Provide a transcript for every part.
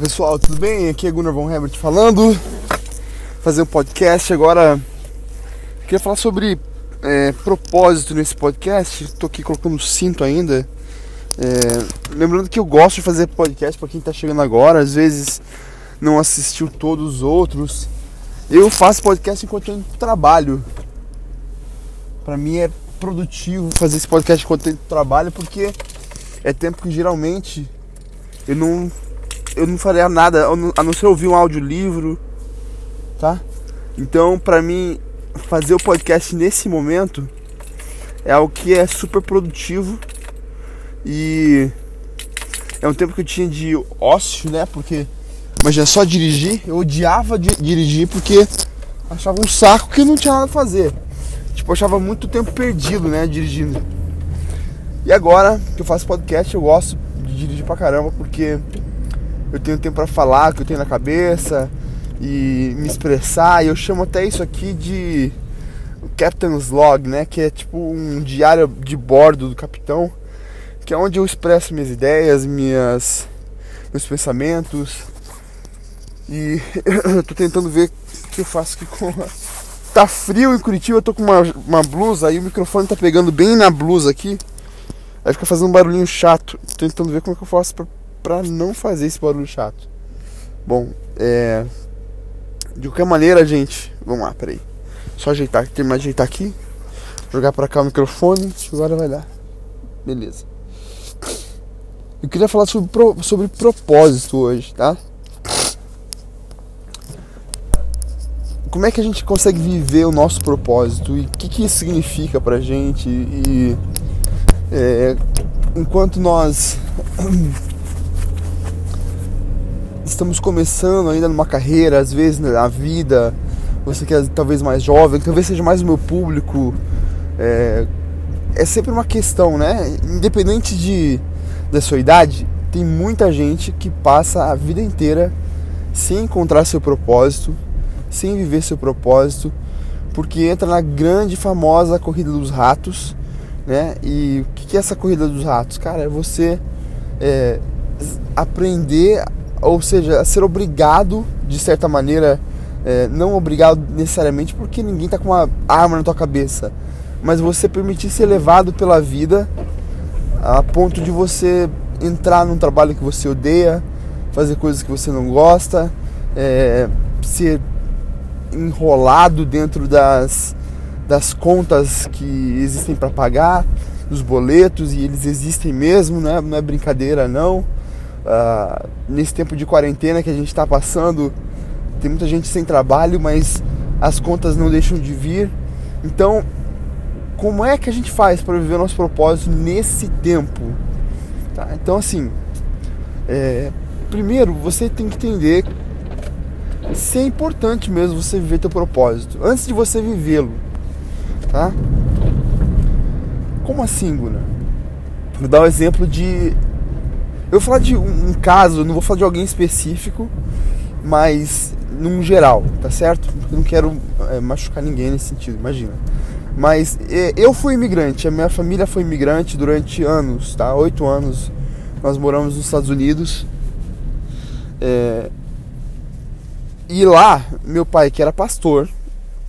pessoal, tudo bem? Aqui é Gunnar Von Herbert falando. Fazer um podcast agora. Queria falar sobre é, propósito nesse podcast. Estou aqui colocando cinto ainda. É, lembrando que eu gosto de fazer podcast para quem está chegando agora. Às vezes não assistiu todos os outros. Eu faço podcast enquanto eu trabalho. Para mim é produtivo fazer esse podcast enquanto eu trabalho porque é tempo que geralmente eu não eu não faria nada a não ser ouvir um audiolivro, tá? Então, pra mim, fazer o podcast nesse momento é algo que é super produtivo e é um tempo que eu tinha de ócio, né? Porque imagina só dirigir, eu odiava dirigir porque achava um saco que não tinha nada a fazer. Tipo, eu achava muito tempo perdido, né, dirigindo. E agora que eu faço podcast, eu gosto de dirigir pra caramba porque eu tenho tempo para falar o que eu tenho na cabeça e me expressar. E eu chamo até isso aqui de Captain's Log, né? Que é tipo um diário de bordo do capitão, que é onde eu expresso minhas ideias, minhas meus pensamentos. E eu tô tentando ver o que eu faço aqui com Tá frio em Curitiba, eu tô com uma, uma blusa, aí o microfone tá pegando bem na blusa aqui. Aí fica fazendo um barulhinho chato. Tô tentando ver como é que eu faço pra para não fazer esse barulho chato. Bom, é. De qualquer maneira, gente. Vamos lá, peraí. Só ajeitar, terminar de ajeitar aqui. Jogar para cá o microfone. Agora vai dar. Beleza. Eu queria falar sobre, sobre propósito hoje, tá? Como é que a gente consegue viver o nosso propósito e o que, que isso significa pra gente e é, enquanto nós estamos começando ainda numa carreira, às vezes na vida, você que é talvez mais jovem, talvez seja mais o meu público, é, é sempre uma questão, né? Independente de, da sua idade, tem muita gente que passa a vida inteira sem encontrar seu propósito, sem viver seu propósito, porque entra na grande famosa corrida dos ratos, né? E o que é essa corrida dos ratos? Cara, é você é, aprender ou seja, ser obrigado, de certa maneira, é, não obrigado necessariamente porque ninguém está com uma arma na tua cabeça, mas você permitir ser levado pela vida a ponto de você entrar num trabalho que você odeia, fazer coisas que você não gosta, é, ser enrolado dentro das, das contas que existem para pagar, dos boletos, e eles existem mesmo, não é, não é brincadeira não uh, nesse tempo de quarentena que a gente está passando, tem muita gente sem trabalho, mas as contas não deixam de vir. Então, como é que a gente faz para viver o nosso propósito nesse tempo? Tá? Então, assim, é, primeiro você tem que entender se é importante mesmo você viver teu propósito antes de você vivê-lo, tá? Como assim, Guna? Vou dar o um exemplo de eu vou falar de um, um caso, não vou falar de alguém específico, mas num geral, tá certo? Eu não quero é, machucar ninguém nesse sentido, imagina. Mas é, eu fui imigrante, a minha família foi imigrante durante anos, tá? Oito anos nós moramos nos Estados Unidos. É, e lá, meu pai, que era pastor,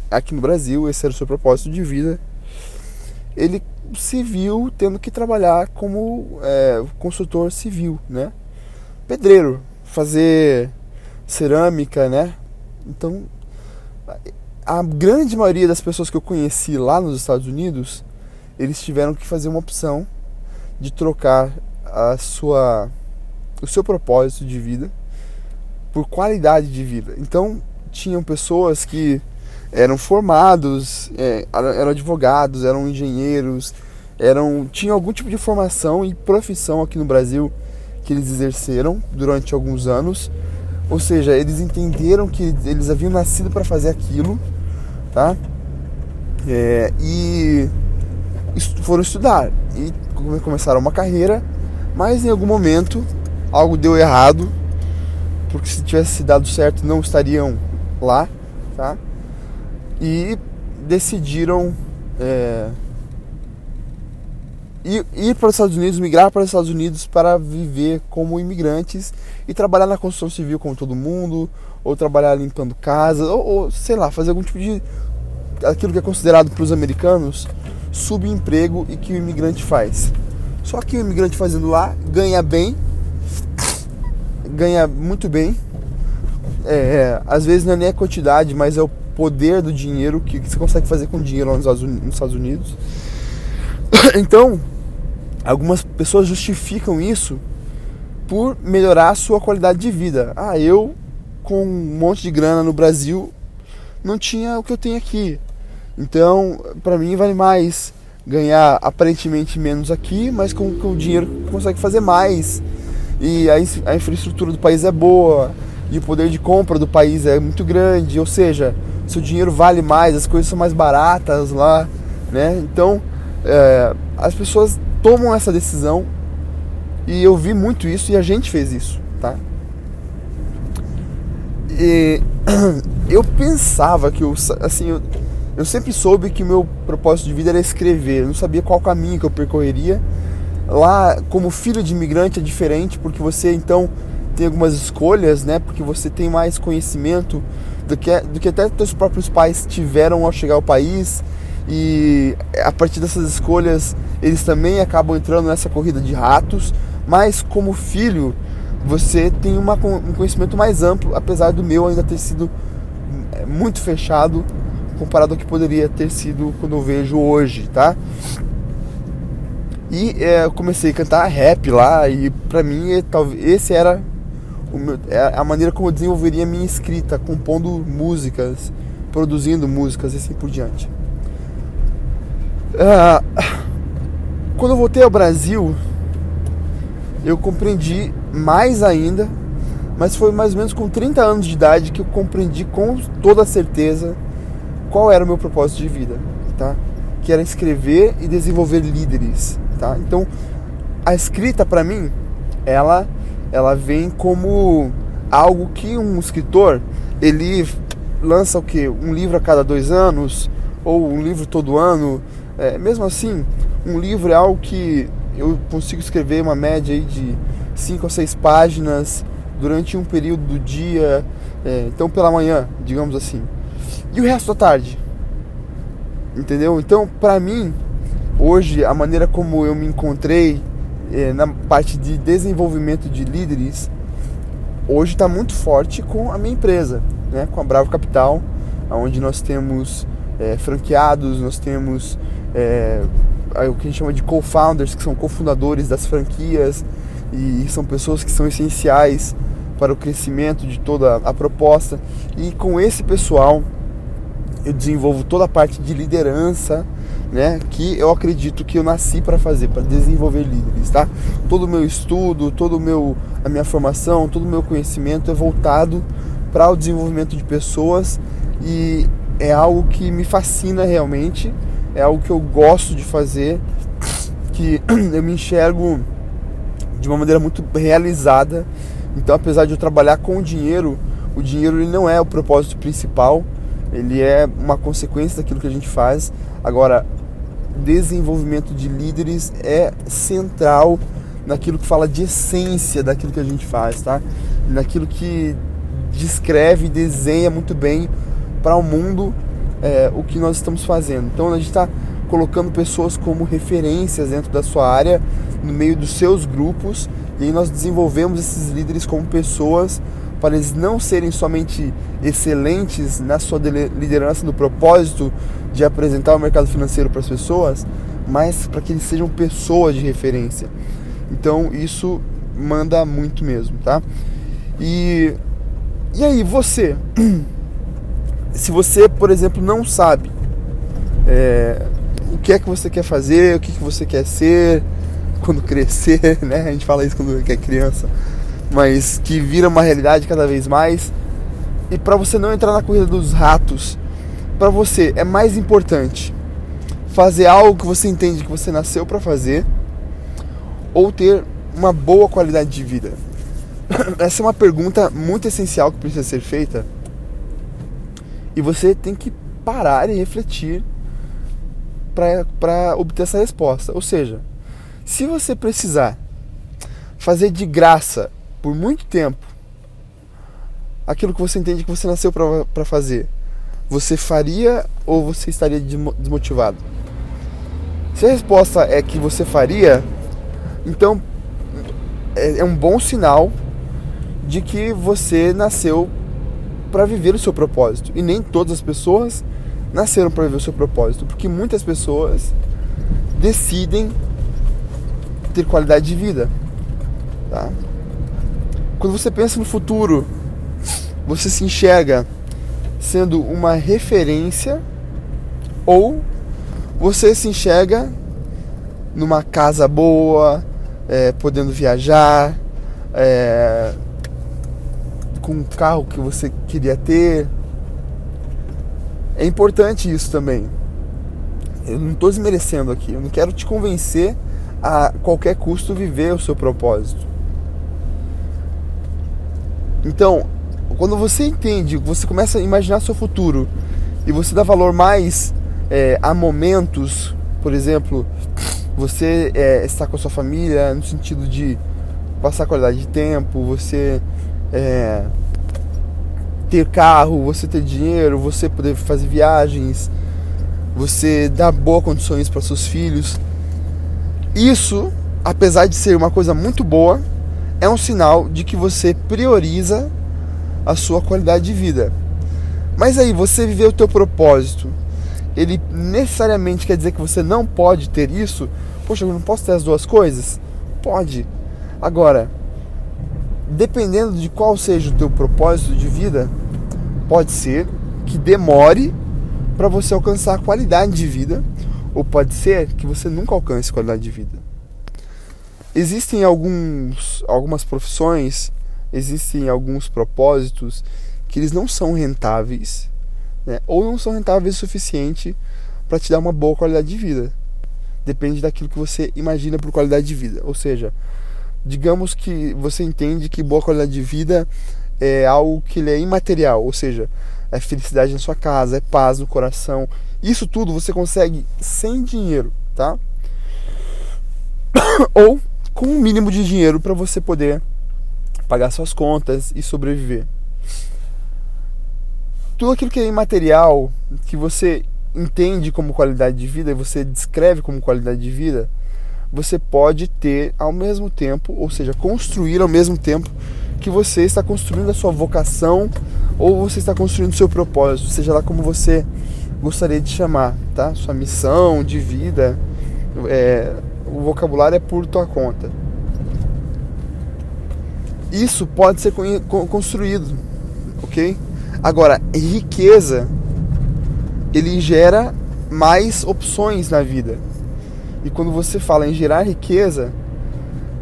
aqui no Brasil, esse era o seu propósito de vida, ele civil tendo que trabalhar como é, consultor civil, né? Pedreiro, fazer cerâmica, né? Então, a grande maioria das pessoas que eu conheci lá nos Estados Unidos, eles tiveram que fazer uma opção de trocar a sua o seu propósito de vida por qualidade de vida. Então, tinham pessoas que eram formados, é, eram advogados, eram engenheiros, eram tinham algum tipo de formação e profissão aqui no Brasil que eles exerceram durante alguns anos. Ou seja, eles entenderam que eles haviam nascido para fazer aquilo, tá? É, e foram estudar e começaram uma carreira, mas em algum momento algo deu errado, porque se tivesse dado certo não estariam lá, tá? E decidiram é, ir, ir para os Estados Unidos, migrar para os Estados Unidos para viver como imigrantes e trabalhar na construção civil como todo mundo, ou trabalhar limpando casa, ou, ou sei lá, fazer algum tipo de aquilo que é considerado para os americanos subemprego e que o imigrante faz. Só que o imigrante fazendo lá ganha bem, ganha muito bem. É, às vezes não é nem a quantidade, mas é o poder do dinheiro que você consegue fazer com dinheiro lá nos Estados Unidos. Então, algumas pessoas justificam isso por melhorar a sua qualidade de vida. Ah, eu com um monte de grana no Brasil não tinha o que eu tenho aqui. Então, para mim vale mais ganhar aparentemente menos aqui, mas com, com o dinheiro consegue fazer mais. E a, a infraestrutura do país é boa, e o poder de compra do país é muito grande, ou seja, seu dinheiro vale mais, as coisas são mais baratas lá, né? Então, é, as pessoas tomam essa decisão e eu vi muito isso e a gente fez isso, tá? E eu pensava que eu, assim, eu, eu sempre soube que o meu propósito de vida era escrever, eu não sabia qual caminho que eu percorreria. Lá, como filho de imigrante, é diferente, porque você então tem algumas escolhas, né? Porque você tem mais conhecimento do que, do que até seus próprios pais tiveram ao chegar ao país. E a partir dessas escolhas, eles também acabam entrando nessa corrida de ratos. Mas como filho, você tem uma, um conhecimento mais amplo, apesar do meu ainda ter sido é, muito fechado comparado ao que poderia ter sido quando eu vejo hoje, tá? E é, eu comecei a cantar rap lá e pra mim talvez esse era meu, é a maneira como eu desenvolveria minha escrita, compondo músicas, produzindo músicas e assim por diante. Ah, quando eu voltei ao Brasil, eu compreendi mais ainda, mas foi mais ou menos com 30 anos de idade que eu compreendi com toda certeza qual era o meu propósito de vida, tá? Que era escrever e desenvolver líderes, tá? Então, a escrita para mim, ela ela vem como algo que um escritor ele lança o que um livro a cada dois anos ou um livro todo ano é, mesmo assim um livro é algo que eu consigo escrever uma média aí de cinco ou seis páginas durante um período do dia é, então pela manhã digamos assim e o resto da tarde? Entendeu? Então, para mim, hoje, a maneira como eu me encontrei na parte de desenvolvimento de líderes, hoje está muito forte com a minha empresa, né? com a Bravo Capital, onde nós temos é, franqueados, nós temos é, o que a gente chama de co-founders, que são cofundadores das franquias, e são pessoas que são essenciais para o crescimento de toda a proposta. E com esse pessoal, eu desenvolvo toda a parte de liderança, né, que eu acredito que eu nasci para fazer, para desenvolver líderes, tá? Todo o meu estudo, todo o meu a minha formação, todo o meu conhecimento é voltado para o desenvolvimento de pessoas e é algo que me fascina realmente, é algo que eu gosto de fazer, que eu me enxergo de uma maneira muito realizada. Então, apesar de eu trabalhar com dinheiro, o dinheiro ele não é o propósito principal, ele é uma consequência daquilo que a gente faz. Agora, desenvolvimento de líderes é central naquilo que fala de essência daquilo que a gente faz, tá? Naquilo que descreve e desenha muito bem para o mundo é, o que nós estamos fazendo. Então a gente está colocando pessoas como referências dentro da sua área, no meio dos seus grupos, e aí nós desenvolvemos esses líderes como pessoas para eles não serem somente excelentes na sua liderança, no propósito de apresentar o mercado financeiro para as pessoas, mas para que eles sejam pessoas de referência. Então isso manda muito mesmo, tá? E, e aí, você? Se você, por exemplo, não sabe é, o que é que você quer fazer, o que, que você quer ser quando crescer, né? A gente fala isso quando é criança mas que vira uma realidade cada vez mais. E para você não entrar na corrida dos ratos, para você é mais importante fazer algo que você entende que você nasceu para fazer ou ter uma boa qualidade de vida? Essa é uma pergunta muito essencial que precisa ser feita. E você tem que parar e refletir para obter essa resposta. Ou seja, Se você precisar fazer de graça por muito tempo aquilo que você entende que você nasceu para fazer, você faria ou você estaria desmotivado? Se a resposta é que você faria, então é, é um bom sinal de que você nasceu para viver o seu propósito. E nem todas as pessoas nasceram para viver o seu propósito, porque muitas pessoas decidem ter qualidade de vida. Tá? Quando você pensa no futuro, você se enxerga sendo uma referência ou você se enxerga numa casa boa, é, podendo viajar, é, com um carro que você queria ter. É importante isso também. Eu não estou desmerecendo aqui, eu não quero te convencer a qualquer custo viver o seu propósito. Então, quando você entende, você começa a imaginar seu futuro e você dá valor mais é, a momentos, por exemplo, você é, com a sua família no sentido de passar qualidade de tempo, você é, ter carro, você ter dinheiro, você poder fazer viagens, você dar boas condições para seus filhos. Isso, apesar de ser uma coisa muito boa, é um sinal de que você prioriza a sua qualidade de vida. Mas aí, você viver o teu propósito, ele necessariamente quer dizer que você não pode ter isso? Poxa, eu não posso ter as duas coisas? Pode. Agora, dependendo de qual seja o teu propósito de vida, pode ser que demore para você alcançar a qualidade de vida, ou pode ser que você nunca alcance qualidade de vida. Existem alguns, algumas profissões, existem alguns propósitos que eles não são rentáveis, né? ou não são rentáveis o suficiente para te dar uma boa qualidade de vida. Depende daquilo que você imagina por qualidade de vida. Ou seja, digamos que você entende que boa qualidade de vida é algo que ele é imaterial, ou seja, é felicidade na sua casa, é paz no coração. Isso tudo você consegue sem dinheiro, tá? ou com um mínimo de dinheiro para você poder pagar suas contas e sobreviver. Tudo aquilo que é imaterial, que você entende como qualidade de vida e você descreve como qualidade de vida, você pode ter ao mesmo tempo, ou seja, construir ao mesmo tempo que você está construindo a sua vocação ou você está construindo o seu propósito, seja lá como você gostaria de chamar, tá? Sua missão de vida, é, o vocabulário é por tua conta. Isso pode ser construído, ok? Agora, riqueza, ele gera mais opções na vida. E quando você fala em gerar riqueza,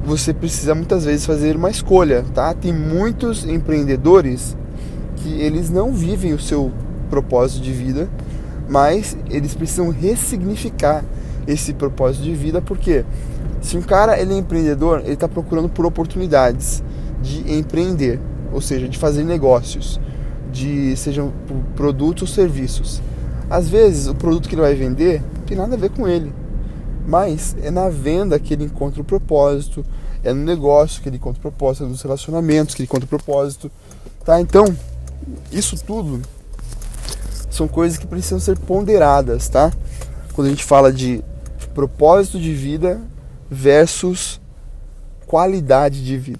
você precisa muitas vezes fazer uma escolha, tá? Tem muitos empreendedores que eles não vivem o seu propósito de vida, mas eles precisam ressignificar esse propósito de vida, porque se um cara ele é empreendedor, ele está procurando por oportunidades de empreender, ou seja, de fazer negócios, de sejam produtos ou serviços. Às vezes o produto que ele vai vender não tem nada a ver com ele, mas é na venda que ele encontra o propósito, é no negócio que ele encontra o propósito, é nos relacionamentos que ele encontra o propósito, tá? Então, isso tudo são coisas que precisam ser ponderadas, tá? Quando a gente fala de propósito de vida versus qualidade de vida.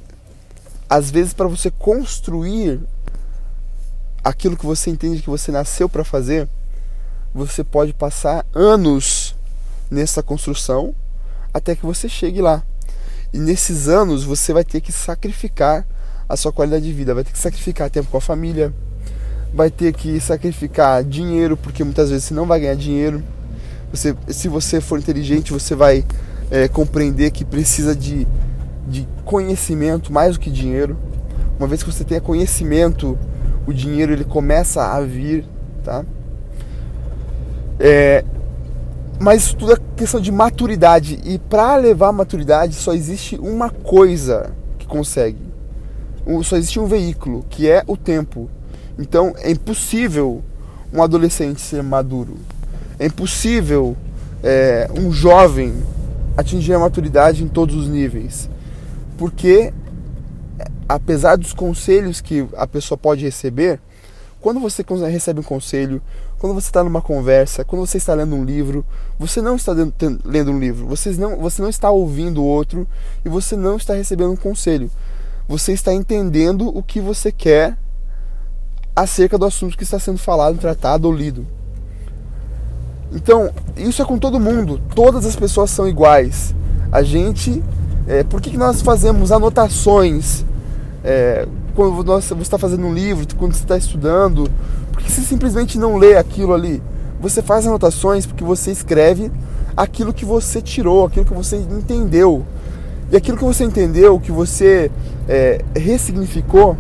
Às vezes, para você construir aquilo que você entende que você nasceu para fazer, você pode passar anos nessa construção até que você chegue lá. E nesses anos você vai ter que sacrificar a sua qualidade de vida, vai ter que sacrificar tempo com a família, vai ter que sacrificar dinheiro, porque muitas vezes você não vai ganhar dinheiro. Você, se você for inteligente, você vai é, compreender que precisa de, de conhecimento mais do que dinheiro. Uma vez que você tenha conhecimento, o dinheiro ele começa a vir, tá? É, mas isso tudo é questão de maturidade. E para levar maturidade só existe uma coisa que consegue. Só existe um veículo, que é o tempo. Então é impossível um adolescente ser maduro. É impossível é, um jovem atingir a maturidade em todos os níveis. Porque, apesar dos conselhos que a pessoa pode receber, quando você recebe um conselho, quando você está numa conversa, quando você está lendo um livro, você não está lendo um livro, você não, você não está ouvindo o outro e você não está recebendo um conselho. Você está entendendo o que você quer acerca do assunto que está sendo falado, tratado ou lido. Então, isso é com todo mundo. Todas as pessoas são iguais. A gente. É, por que, que nós fazemos anotações é, quando você está fazendo um livro, quando você está estudando? Por que você simplesmente não lê aquilo ali? Você faz anotações porque você escreve aquilo que você tirou, aquilo que você entendeu. E aquilo que você entendeu, que você é, ressignificou,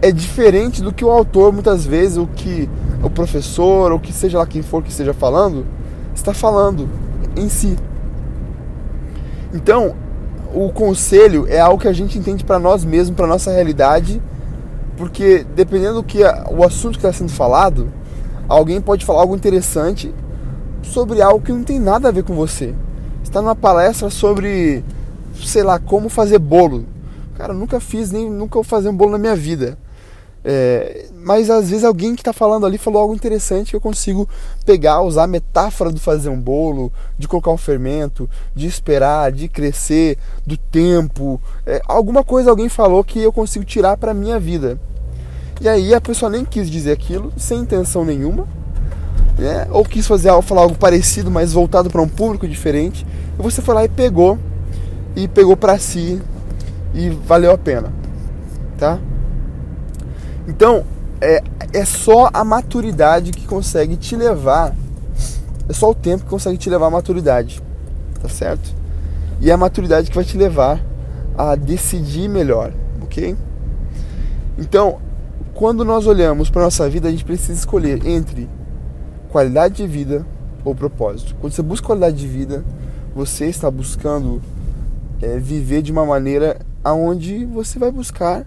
é diferente do que o autor, muitas vezes, o que o professor, ou que seja lá quem for que esteja falando, está falando em si. Então, o conselho é algo que a gente entende para nós mesmos, para nossa realidade, porque dependendo do que o assunto que está sendo falado, alguém pode falar algo interessante sobre algo que não tem nada a ver com você. Está numa palestra sobre, sei lá, como fazer bolo. Cara, nunca fiz nem nunca vou fazer um bolo na minha vida. É, mas às vezes alguém que está falando ali falou algo interessante que eu consigo pegar, usar a metáfora do fazer um bolo, de colocar um fermento, de esperar, de crescer, do tempo. É, alguma coisa alguém falou que eu consigo tirar para minha vida. E aí a pessoa nem quis dizer aquilo, sem intenção nenhuma, né? ou quis fazer falar algo parecido, mas voltado para um público diferente. E você foi lá e pegou, e pegou para si, e valeu a pena, tá? Então, é, é só a maturidade que consegue te levar, é só o tempo que consegue te levar à maturidade, tá certo? E é a maturidade que vai te levar a decidir melhor, ok? Então, quando nós olhamos para nossa vida, a gente precisa escolher entre qualidade de vida ou propósito. Quando você busca qualidade de vida, você está buscando é, viver de uma maneira aonde você vai buscar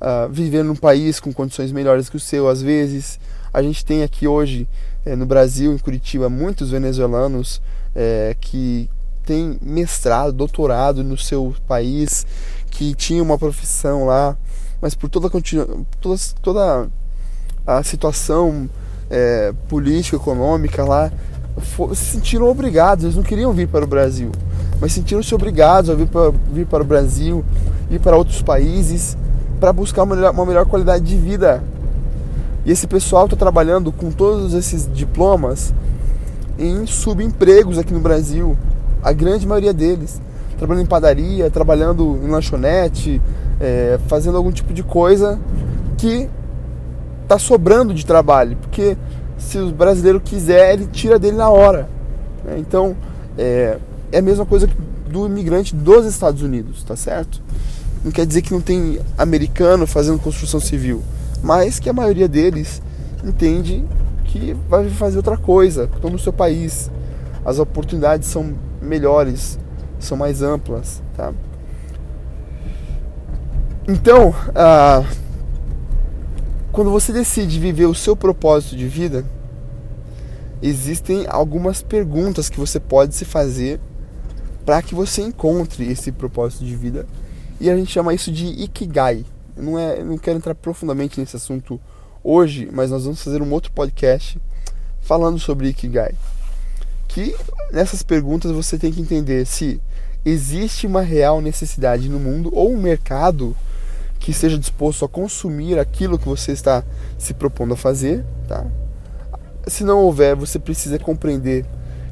uh, viver num país com condições melhores que o seu, às vezes. A gente tem aqui hoje eh, no Brasil, em Curitiba, muitos venezuelanos eh, que têm mestrado, doutorado no seu país, que tinham uma profissão lá, mas por toda, toda, toda a situação eh, política, econômica lá, se sentiram obrigados, eles não queriam vir para o Brasil, mas sentiram-se obrigados a vir para, vir para o Brasil, ir para outros países para buscar uma melhor, uma melhor qualidade de vida. E esse pessoal está trabalhando com todos esses diplomas em subempregos aqui no Brasil, a grande maioria deles. Trabalhando em padaria, trabalhando em lanchonete, é, fazendo algum tipo de coisa que está sobrando de trabalho, porque se o brasileiro quiser, ele tira dele na hora. Né? Então, é, é a mesma coisa do imigrante dos Estados Unidos, tá certo? Não quer dizer que não tem americano fazendo construção civil, mas que a maioria deles entende que vai fazer outra coisa, estão no seu país. As oportunidades são melhores, são mais amplas, tá? Então, ah, quando você decide viver o seu propósito de vida, existem algumas perguntas que você pode se fazer para que você encontre esse propósito de vida e a gente chama isso de Ikigai. Não, é, não quero entrar profundamente nesse assunto hoje, mas nós vamos fazer um outro podcast falando sobre Ikigai. Que nessas perguntas você tem que entender se existe uma real necessidade no mundo ou um mercado que esteja disposto a consumir aquilo que você está se propondo a fazer, tá? Se não houver, você precisa compreender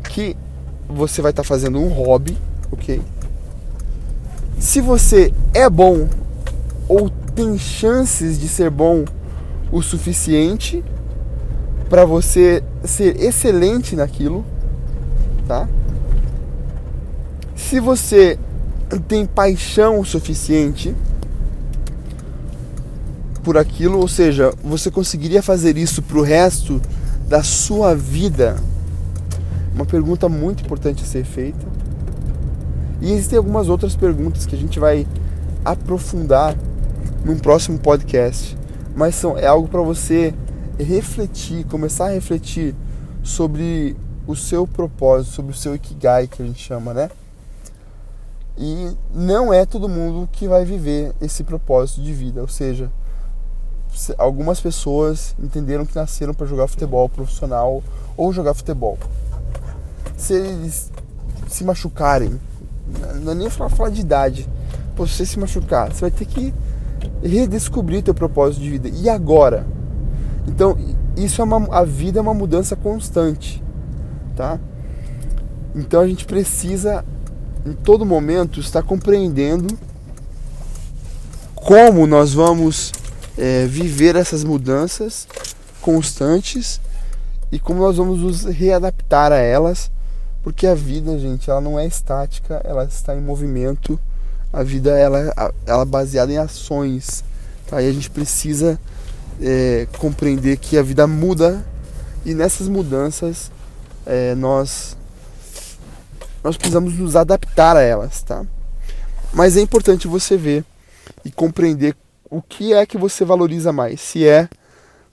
que você vai estar fazendo um hobby, ok? Se você é bom ou tem chances de ser bom o suficiente para você ser excelente naquilo, tá? Se você tem paixão o suficiente por aquilo, ou seja, você conseguiria fazer isso pro resto da sua vida? Uma pergunta muito importante a ser feita. E existem algumas outras perguntas que a gente vai aprofundar num próximo podcast, mas são, é algo para você refletir, começar a refletir sobre o seu propósito, sobre o seu ikigai que a gente chama, né? E não é todo mundo que vai viver esse propósito de vida, ou seja, algumas pessoas entenderam que nasceram para jogar futebol profissional ou jogar futebol. Se eles se machucarem, não é nem falar, falar de idade, Pô, se você se machucar, você vai ter que redescobrir teu propósito de vida. E agora? Então, isso é uma, a vida é uma mudança constante, tá? Então a gente precisa em todo momento estar compreendendo como nós vamos é, viver essas mudanças constantes e como nós vamos nos readaptar a elas, porque a vida, gente, ela não é estática, ela está em movimento. A vida ela, ela é baseada em ações, tá? E a gente precisa é, compreender que a vida muda e nessas mudanças é, nós nós precisamos nos adaptar a elas, tá? Mas é importante você ver e compreender o que é que você valoriza mais, se é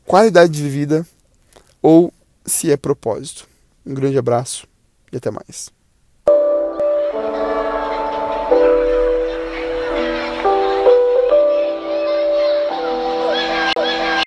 qualidade de vida ou se é propósito. Um grande abraço e até mais.